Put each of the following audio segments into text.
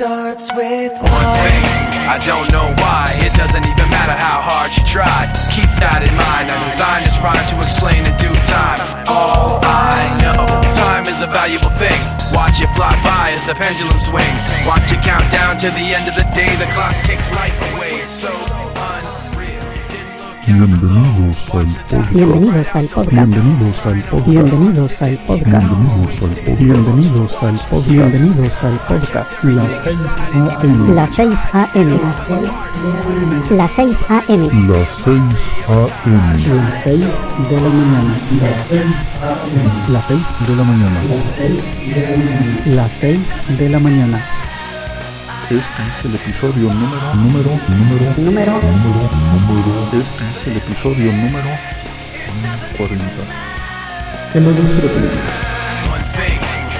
starts with one thing. I don't know why, it doesn't even matter how hard you try. Keep that in mind, I designed this rhyme to explain in due time. All I know, time is a valuable thing. Watch it fly by as the pendulum swings. Watch it count down to the end of the day, the clock takes life away. It's so. Bienvenidos al podcast. Bienvenidos al podcast. Bienvenidos al podcast. Bienvenidos al podcast. Bienvenidos al podcast. Bienvenidos al podcast. Las 6 AM. La 6 AM. Las 6 AM. Las 6 de la mañana. Las 6 de la mañana. Las 6 de la mañana. Este es el episodio número, número, número, número, número, número. Este es el episodio número 40. Hemos disfrutado.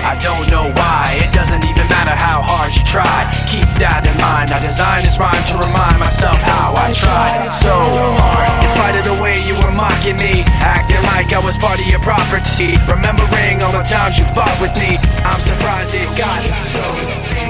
I don't know why, it doesn't even matter how hard you try Keep that in mind, I designed this rhyme to remind myself how I tried so hard In spite of the way you were mocking me Acting like I was part of your property Remembering all the times you fought with me I'm surprised it's gotten so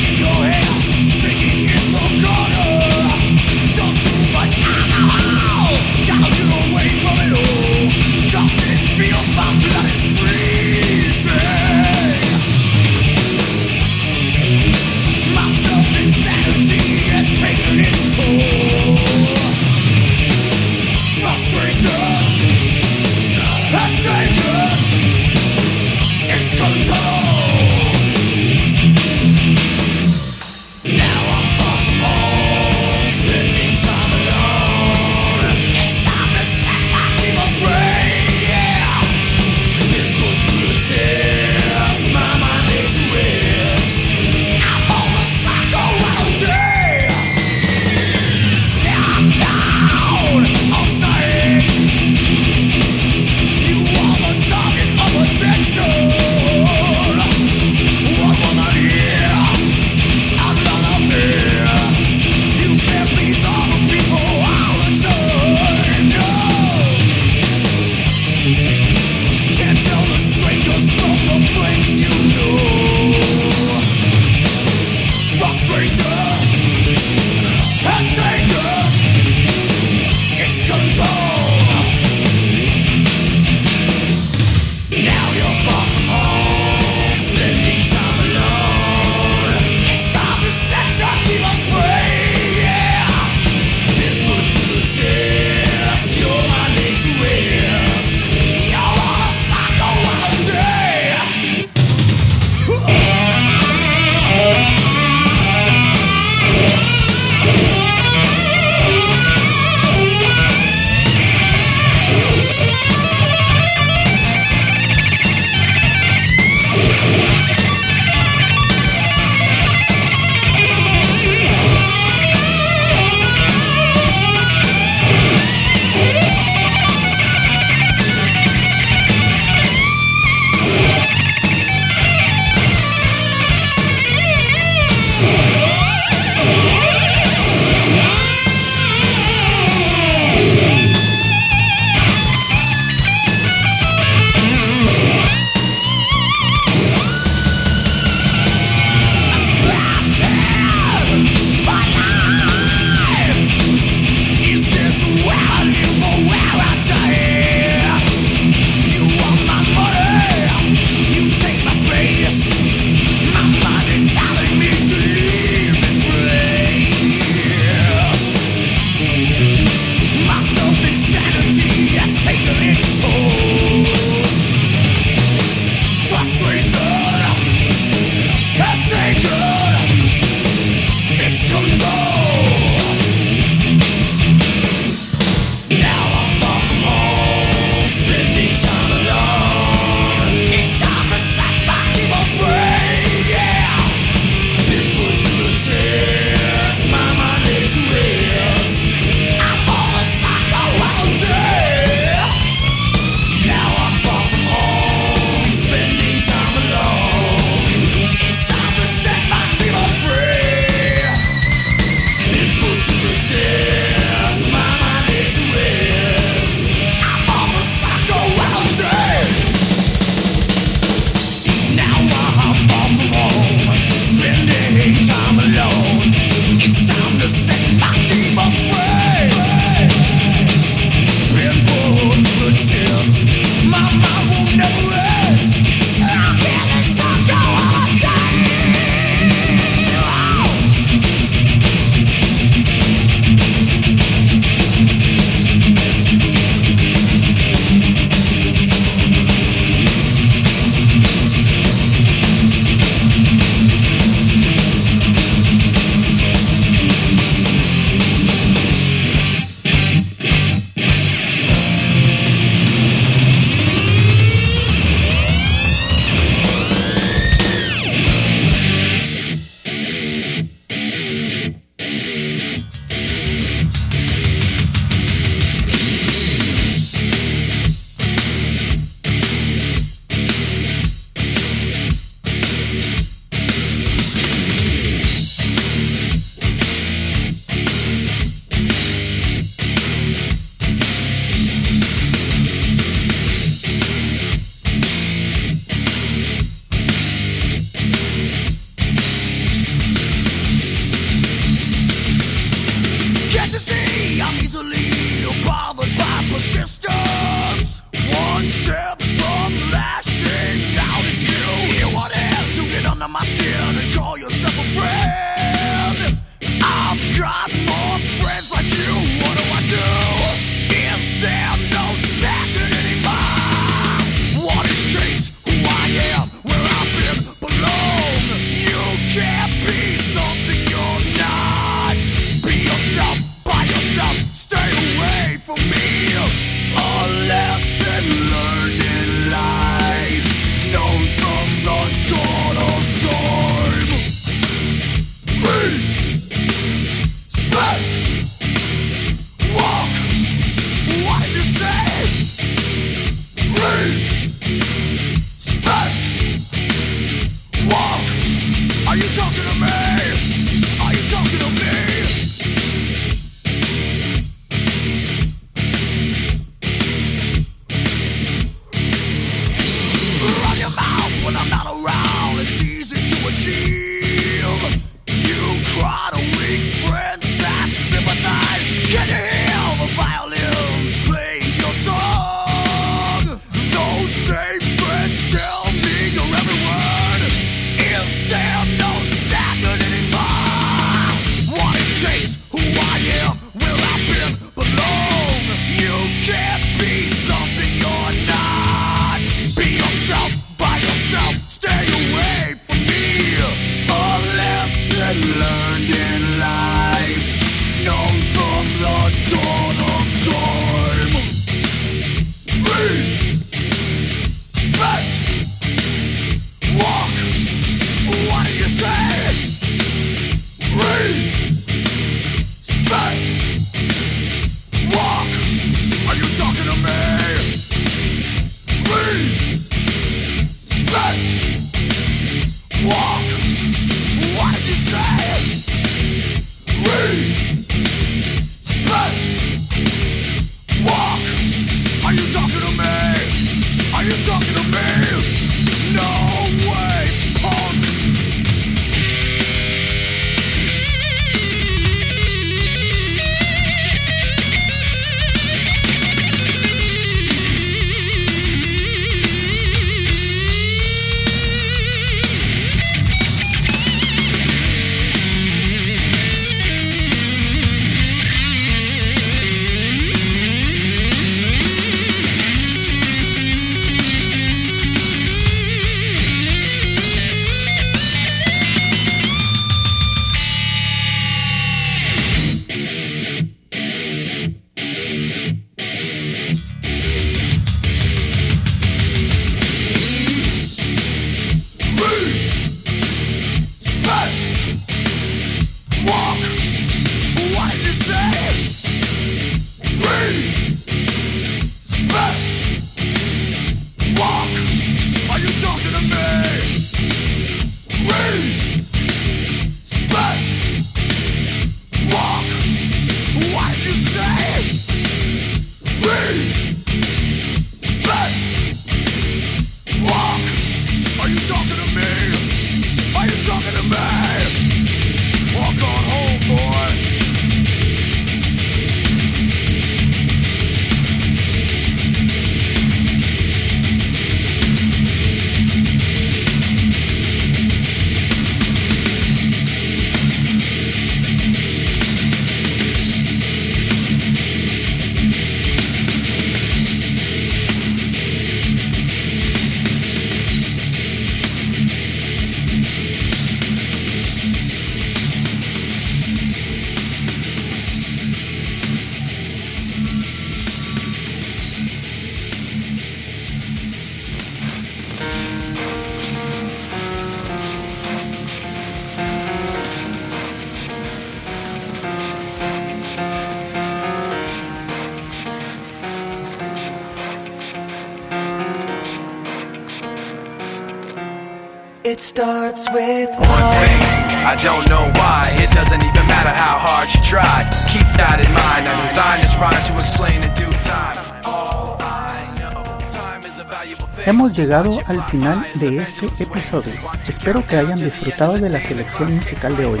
Hemos llegado al final de este episodio. Espero que hayan disfrutado de la selección musical de hoy.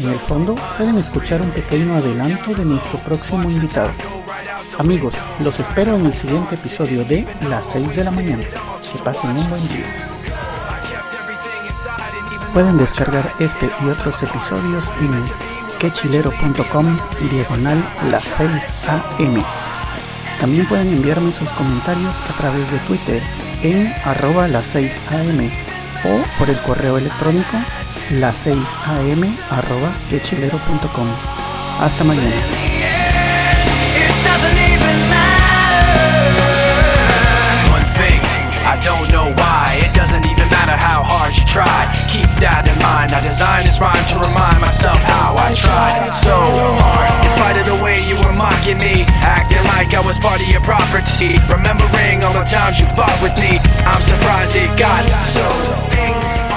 En el fondo pueden escuchar un pequeño adelanto de nuestro próximo invitado. Amigos, los espero en el siguiente episodio de Las 6 de la mañana. Que pasen un buen día. Pueden descargar este y otros episodios en quechilero.com diagonal las 6am. También pueden enviarnos sus comentarios a través de Twitter en arroba las 6am o por el correo electrónico las 6am arroba quechilero.com. Hasta mañana. matter how hard you try Keep that in mind I designed this rhyme to remind myself how I tried So hard In spite of the way you were mocking me Acting like I was part of your property Remembering all the times you fought with me I'm surprised it got so things